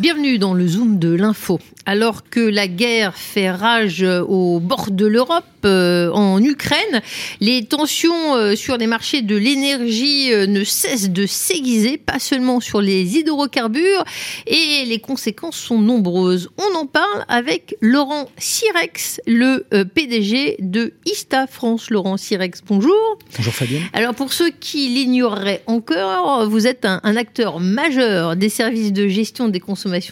Bienvenue dans le Zoom de l'info. Alors que la guerre fait rage au bord de l'Europe, euh, en Ukraine, les tensions euh, sur les marchés de l'énergie euh, ne cessent de s'aiguiser, pas seulement sur les hydrocarbures, et les conséquences sont nombreuses. On en parle avec Laurent Sirex, le PDG de Ista France. Laurent Sirex, bonjour. Bonjour Fabienne. Alors pour ceux qui l'ignoreraient encore, vous êtes un, un acteur majeur des services de gestion des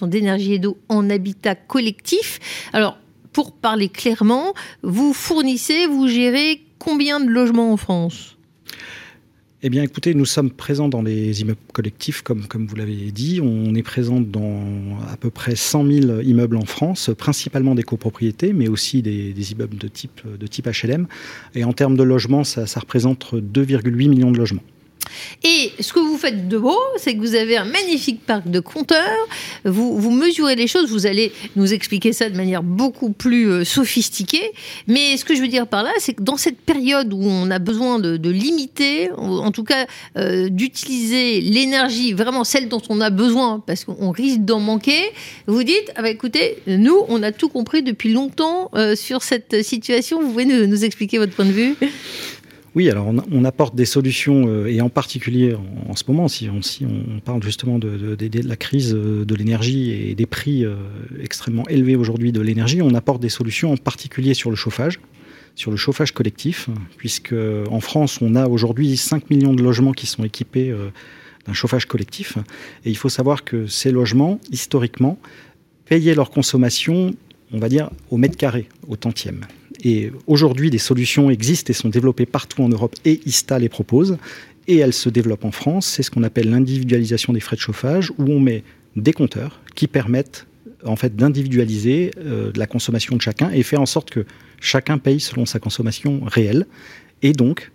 d'énergie et d'eau en habitat collectif. Alors, pour parler clairement, vous fournissez, vous gérez combien de logements en France? Eh bien, écoutez, nous sommes présents dans les immeubles collectifs, comme, vous l'avez dit. On est présent dans à peu près 100 000 immeubles en France, principalement des copropriétés, mais aussi des, immeubles de type, HLM. Et en termes de logements, ça représente 2,8 millions de logements. Et ce que vous faites de beau, c'est que vous avez un magnifique parc de compteurs, vous, mesurez les choses, vous allez nous expliquer ça de manière beaucoup plus euh, sophistiquée. Mais ce que je veux dire par là, c'est que dans cette période où on a besoin de, limiter, en tout cas euh, d'utiliser l'énergie, vraiment celle dont on a besoin, parce qu'on risque d'en manquer, vous dites, ah bah écoutez, nous, on a tout compris depuis longtemps euh, sur cette situation. Vous pouvez nous expliquer votre point de vue? Oui, alors on, apporte des solutions, euh, et en particulier en, ce moment, si on, parle justement de, de, la crise euh, de l'énergie et des prix euh, extrêmement élevés aujourd'hui de l'énergie, on apporte des solutions en particulier sur le chauffage, sur le chauffage collectif, puisque en France, on a aujourd'hui 5 millions de logements qui sont équipés d'un chauffage collectif. Et il faut savoir que ces logements, historiquement, payaient leur consommation, on va dire, au mètre carré, au tantième. Et aujourd'hui, des solutions existent et sont développées partout en Europe et ISTA les propose. Et elles se développent en France. C'est ce qu'on appelle l'individualisation des frais de chauffage, où on met des compteurs qui permettent en fait d'individualiser euh, la consommation de chacun et faire en sorte que chacun paye selon sa consommation réelle. Et donc,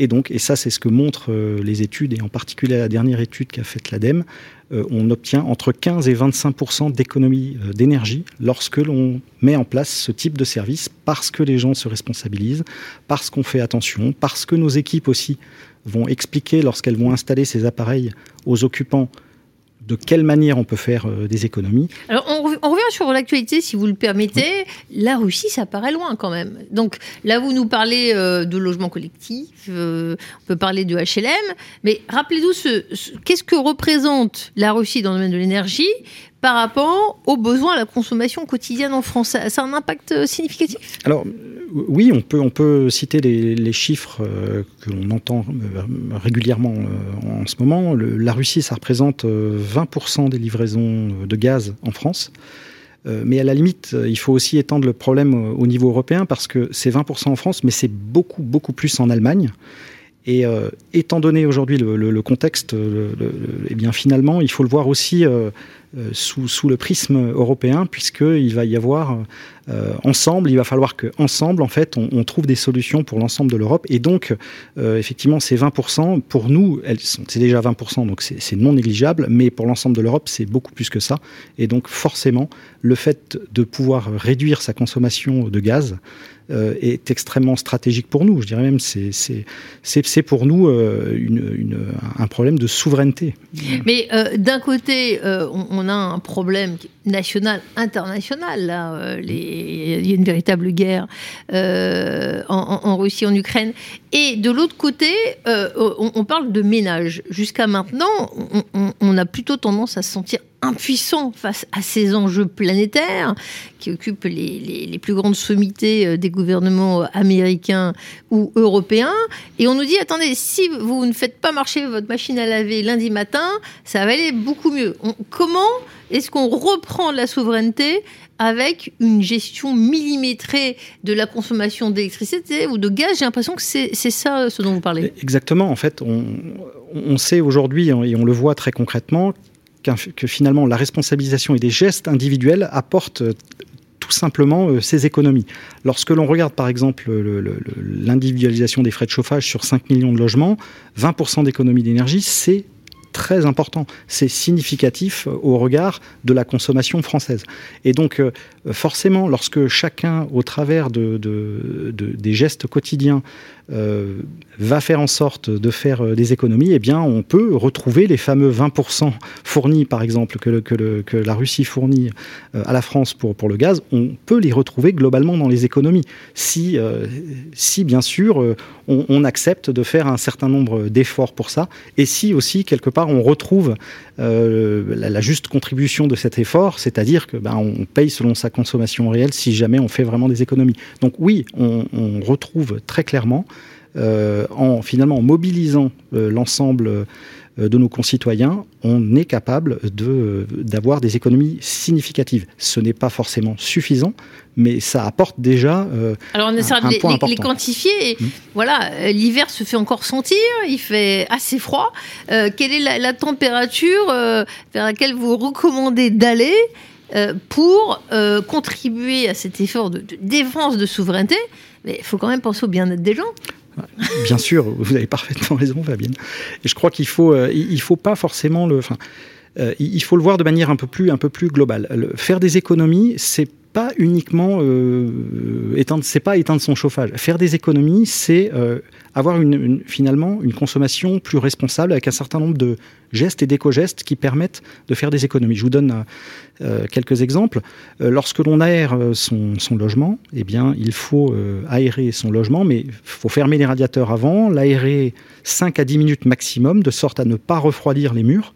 et donc, et ça c'est ce que montrent euh, les études, et en particulier la dernière étude qu'a faite l'ADEME, euh, on obtient entre 15 et 25% d'économie d'énergie lorsque l'on met en place ce type de service, parce que les gens se responsabilisent, parce qu'on fait attention, parce que nos équipes aussi vont expliquer lorsqu'elles vont installer ces appareils aux occupants de quelle manière on peut faire euh, des économies. Alors, on, revient sur l'actualité, si vous le permettez. La Russie, ça paraît loin quand même. Donc, là, vous nous parlez euh, de logement collectif, euh, on peut parler de HLM, mais rappelez-nous ce, qu'est-ce que représente la Russie dans le domaine de l'énergie par rapport aux besoins à la consommation quotidienne en France? Ça, a un impact significatif? Alors, oui, on peut, on peut citer les, chiffres euh, que l'on entend euh, régulièrement euh, en ce moment. la Russie, ça représente 20% des livraisons de gaz en France. mais à la limite, il faut aussi étendre le problème au niveau européen parce que c'est 20% en France, mais c'est beaucoup, beaucoup plus en Allemagne. Et étant donné aujourd'hui le, contexte, eh bien finalement, il faut le voir aussi euh, sous, sous, le prisme européen, puisqu'il va y avoir euh, ensemble, il va falloir qu'ensemble, en fait, on, trouve des solutions pour l'ensemble de l'Europe. Et donc, euh, effectivement, ces 20%, pour nous, c'est déjà 20%, donc c'est non négligeable, mais pour l'ensemble de l'Europe, c'est beaucoup plus que ça. Et donc, forcément, le fait de pouvoir réduire sa consommation de gaz, euh, est extrêmement stratégique pour nous. Je dirais même c'est pour nous euh, une, un problème de souveraineté. Mais euh, d'un côté, on, a un problème national, international. Là, les, il y a une véritable guerre en, en, Russie, en Ukraine. Et de l'autre côté, on, on, parle de ménage. Jusqu'à maintenant, on, on a plutôt tendance à se sentir impuissant face à ces enjeux planétaires qui occupent les, les, plus grandes sommités euh, des gouvernements américains ou européens. Et on nous dit, attendez, si vous ne faites pas marcher votre machine à laver lundi matin, ça va aller beaucoup mieux. comment est-ce qu'on reprend la souveraineté avec une gestion millimétrée de la consommation d'électricité ou de gaz? J'ai l'impression que c'est ça ce dont vous parlez. Exactement. En fait, on, on sait aujourd'hui, et on le voit très concrètement, que finalement la responsabilisation et des gestes individuels apportent euh, tout simplement euh, ces économies. Lorsque l'on regarde par exemple l'individualisation des frais de chauffage sur 5 millions de logements, 20% d'économie d'énergie, c'est très important. C'est significatif au regard de la consommation française. Et donc, forcément, lorsque chacun, au travers de, des gestes quotidiens, euh, va faire en sorte de faire euh, des économies, eh bien, on peut retrouver les fameux 20% fournis, par exemple, que, la Russie fournit euh, à la France pour, pour le gaz, on peut les retrouver globalement dans les économies. Si, si bien sûr, on, accepte de faire un certain nombre d'efforts pour ça, et si aussi, quelque part, on retrouve la, juste contribution de cet effort, c'est-à-dire que ben, on paye selon sa consommation réelle si jamais on fait vraiment des économies. Donc oui, on, retrouve très clairement euh, en finalement en mobilisant euh, l'ensemble euh, de nos concitoyens, on est capable d'avoir des économies significatives. Ce n'est pas forcément suffisant, mais ça apporte déjà. Alors on essaie de les, les, quantifier. Et mmh. Voilà, l'hiver se fait encore sentir, il fait assez froid. quelle est la, température vers laquelle vous recommandez d'aller pour contribuer à cet effort de défense de souveraineté? Mais il faut quand même penser au bien-être des gens. Bien sûr, vous avez parfaitement raison, Fabienne. Et je crois qu'il faut, euh, il faut pas forcément le, euh, il faut le voir de manière un peu plus, un peu plus globale. faire des économies, c'est pas uniquement euh, éteindre, c'est pas éteindre son chauffage. Faire des économies, c'est euh, avoir une, finalement une consommation plus responsable avec un certain nombre de gestes et d'éco-gestes qui permettent de faire des économies. Je vous donne euh, quelques exemples. lorsque l'on aère son, logement, eh bien, il faut aérer son logement, mais il faut fermer les radiateurs avant, l'aérer 5 à 10 minutes maximum, de sorte à ne pas refroidir les murs.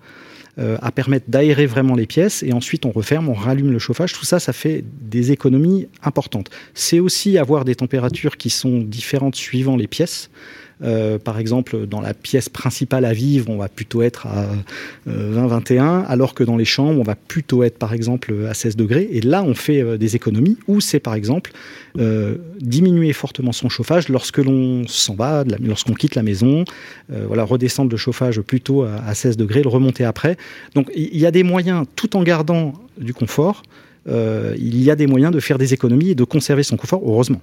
Euh, à permettre d'aérer vraiment les pièces et ensuite on referme, on rallume le chauffage. Tout ça, ça fait des économies importantes. C'est aussi avoir des températures qui sont différentes suivant les pièces. Euh, par exemple, dans la pièce principale à vivre, on va plutôt être à 20-21, euh, alors que dans les chambres, on va plutôt être par exemple à 16 degrés. Et là, on fait euh, des économies, ou c'est par exemple diminuer fortement son chauffage lorsque l'on s'en va, lorsqu'on quitte la maison, voilà, redescendre le chauffage plutôt à, à 16 degrés, le remonter après. Donc il y a des moyens, tout en gardant du confort, il y a des moyens de faire des économies et de conserver son confort, heureusement.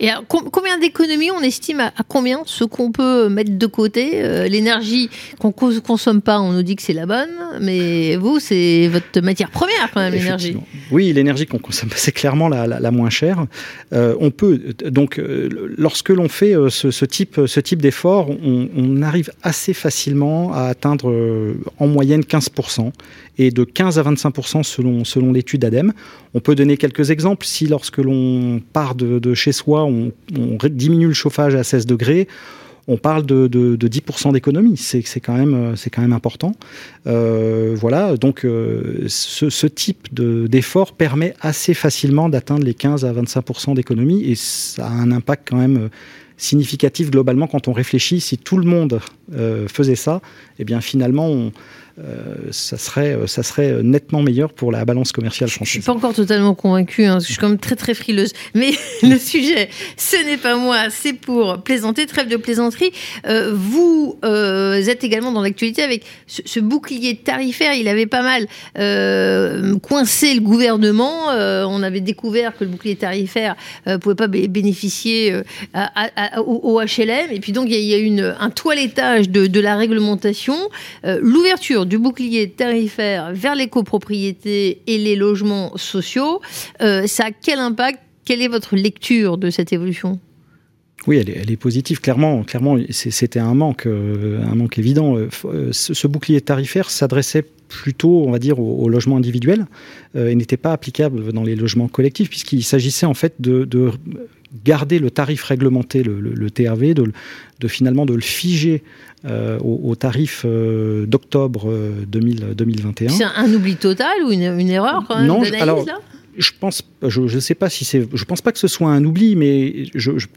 Et combien d'économies on estime à, combien ce qu'on peut mettre de côté euh, L'énergie qu'on consomme pas, on nous dit que c'est la bonne, mais vous, c'est votre matière première quand même, l'énergie. Oui, l'énergie qu'on consomme, c'est clairement la, moins chère. Euh, on peut donc, euh, lorsque l'on fait ce, type, ce type d'effort, on, arrive assez facilement à atteindre en moyenne 15% et de 15 à 25 selon, selon l'étude ADEME. On peut donner quelques exemples. Si lorsque l'on part de, chez soi, on, diminue le chauffage à 16 degrés, on parle de, de, 10% d'économie. C'est quand, même, quand même important. Euh, voilà, donc euh, ce, type d'effort permet assez facilement d'atteindre les 15 à 25% d'économie et ça a un impact quand même significatif globalement quand on réfléchit. Si tout le monde euh, faisait ça, eh bien finalement on euh, ça, serait, euh, ça serait nettement meilleur pour la balance commerciale française. Je ne suis pas encore totalement convaincue, hein, je suis quand même très très frileuse. Mais le sujet, ce n'est pas moi, c'est pour plaisanter, trêve de plaisanterie. Euh, vous êtes également dans l'actualité avec ce, bouclier tarifaire, il avait pas mal coincé le gouvernement. on avait découvert que le bouclier tarifaire ne pouvait pas bénéficier au, HLM. Et puis donc il y a, eu un toilettage de, de la réglementation. L'ouverture du bouclier tarifaire vers les copropriétés et les logements sociaux, euh, ça a quel impact? Quelle est votre lecture de cette évolution? Oui, elle est, positive. Clairement, clairement, c'était un manque, euh, un manque évident. Euh, ce, bouclier tarifaire s'adressait plutôt, on va dire, au, logement individuel et n'était pas applicable dans les logements collectifs, puisqu'il s'agissait en fait de, garder le tarif réglementé, le, TRV, de, finalement de le figer euh, au, tarif euh, d'octobre 2021. Euh, C'est un, oubli total ou une, erreur quand même Non, alors, je pense, je sais pas si c'est, je pense pas que ce soit un oubli, mais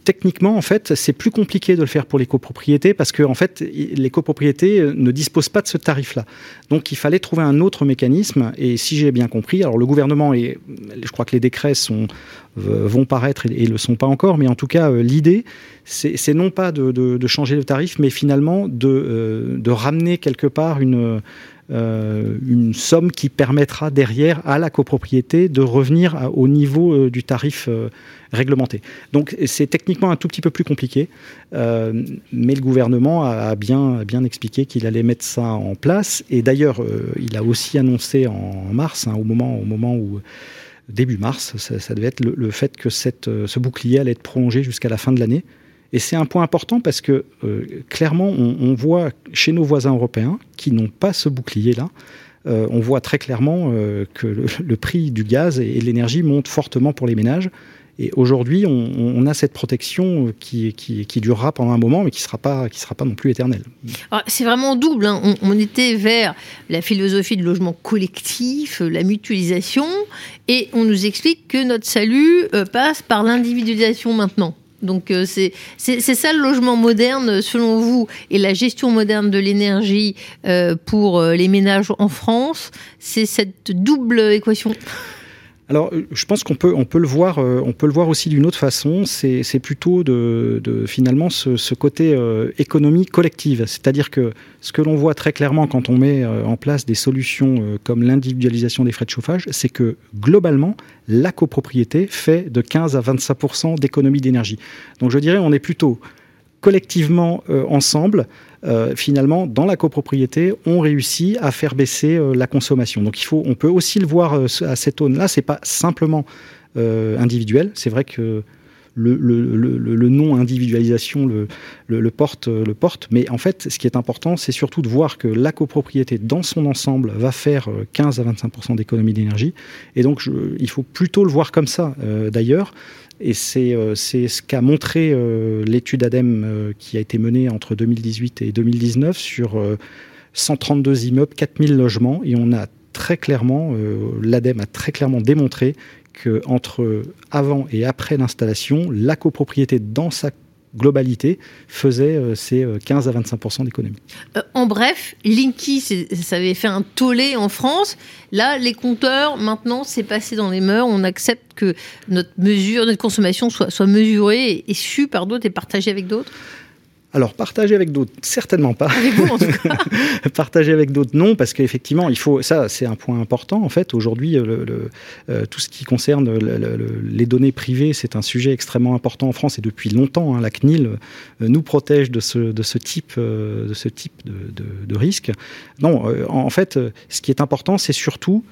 techniquement en fait, c'est plus compliqué de le faire pour les copropriétés parce que en fait, les copropriétés ne disposent pas de ce tarif-là. Donc, il fallait trouver un autre mécanisme. Et si j'ai bien compris, alors le gouvernement et je crois que les décrets vont paraître et, ne le sont pas encore, mais en tout cas, l'idée, c'est non pas de, changer le tarif, mais finalement de, de ramener quelque part une une somme qui permettra derrière à la copropriété de revenir au niveau du tarif réglementé. Donc c'est techniquement un tout petit peu plus compliqué, mais le gouvernement a bien, bien expliqué qu'il allait mettre ça en place. Et d'ailleurs, il a aussi annoncé en mars, hein, au, moment, au moment où début mars, ça, devait être le, fait que cette, ce bouclier allait être prolongé jusqu'à la fin de l'année. Et c'est un point important parce que euh, clairement, on, voit chez nos voisins européens qui n'ont pas ce bouclier-là, euh, on voit très clairement euh, que le, prix du gaz et, de l'énergie monte fortement pour les ménages. Et aujourd'hui, on, a cette protection qui, durera pendant un moment, mais qui ne sera, pas, non plus éternelle. C'est vraiment double. Hein. On, était vers la philosophie de logement collectif, la mutualisation, et on nous explique que notre salut passe par l'individualisation maintenant. Donc euh, c'est ça le logement moderne selon vous et la gestion moderne de l'énergie euh, pour euh, les ménages en France. C'est cette double équation. Alors, euh, je pense qu'on peut, on peut, le, voir, euh, on peut le voir aussi d'une autre façon. C'est plutôt de, finalement ce, côté euh, économie collective. C'est-à-dire que ce que l'on voit très clairement quand on met en place des solutions comme l'individualisation des frais de chauffage, c'est que globalement, la copropriété fait de 15 à 25 d'économie d'énergie. Donc, je dirais, on est plutôt collectivement ensemble euh, finalement, dans la copropriété, on réussit à faire baisser euh, la consommation. Donc, on peut aussi le voir euh, à cette aune-là. C'est pas simplement individuel. C'est vrai que le, le, non-individualisation le, porte, le porte. Mais en fait, ce qui est important, c'est surtout de voir que la copropriété, dans son ensemble, va faire 15 à 25% d'économie d'énergie. Et donc, il faut plutôt le voir comme ça, d'ailleurs. Et euh, c'est ce qu'a montré euh, l'étude ADEME euh, qui a été menée entre 2018 et 2019 sur 132 immeubles, 4000 logements. Et on a très clairement, l'ADEME a très clairement démontré qu'entre avant et après l'installation, la copropriété dans sa globalité faisait euh, ces 15 euh, à 25 d'économie. Euh, en bref, Linky, ça avait fait un tollé en France. Là, les compteurs, maintenant, c'est passé dans les mœurs. On accepte que notre mesure, notre consommation soit, soit mesurée et, et su par d'autres et partagée avec d'autres alors, partager avec d'autres, certainement pas. partager avec d'autres, non, parce qu'effectivement, il faut. Ça, c'est un point important. En fait, aujourd'hui, le, euh, tout ce qui concerne les données privées, c'est un sujet extrêmement important en France et depuis longtemps. Hein, la CNIL euh, nous protège de ce, de ce type, euh, de, ce type de, de risque. Non, en fait, ce qui est important, c'est surtout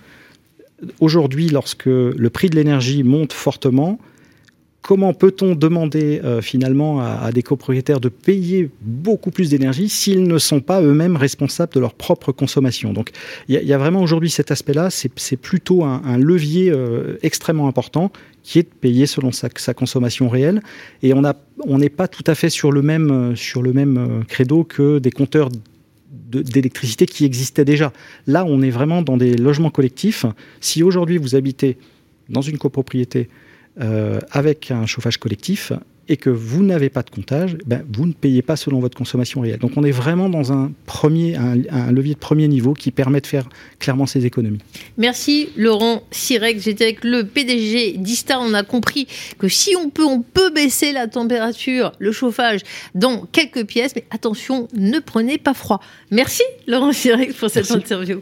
aujourd'hui, lorsque le prix de l'énergie monte fortement, comment peut-on demander euh, finalement à, des copropriétaires de payer beaucoup plus d'énergie s'ils ne sont pas eux-mêmes responsables de leur propre consommation? Donc il y, a vraiment aujourd'hui cet aspect-là, c'est plutôt un, levier euh, extrêmement important qui est de payer selon sa, consommation réelle. Et on n'est pas tout à fait sur le même, euh, sur le même credo que des compteurs d'électricité qui existaient déjà. Là, on est vraiment dans des logements collectifs. Si aujourd'hui vous habitez dans une copropriété, euh, avec un chauffage collectif et que vous n'avez pas de comptage, ben, vous ne payez pas selon votre consommation réelle. Donc on est vraiment dans un, premier, un, levier de premier niveau qui permet de faire clairement ces économies. Merci Laurent Sirek, j'étais avec le PDG d'Ista, on a compris que si on peut, on peut baisser la température, le chauffage dans quelques pièces, mais attention, ne prenez pas froid. Merci Laurent Sirek pour cette interview.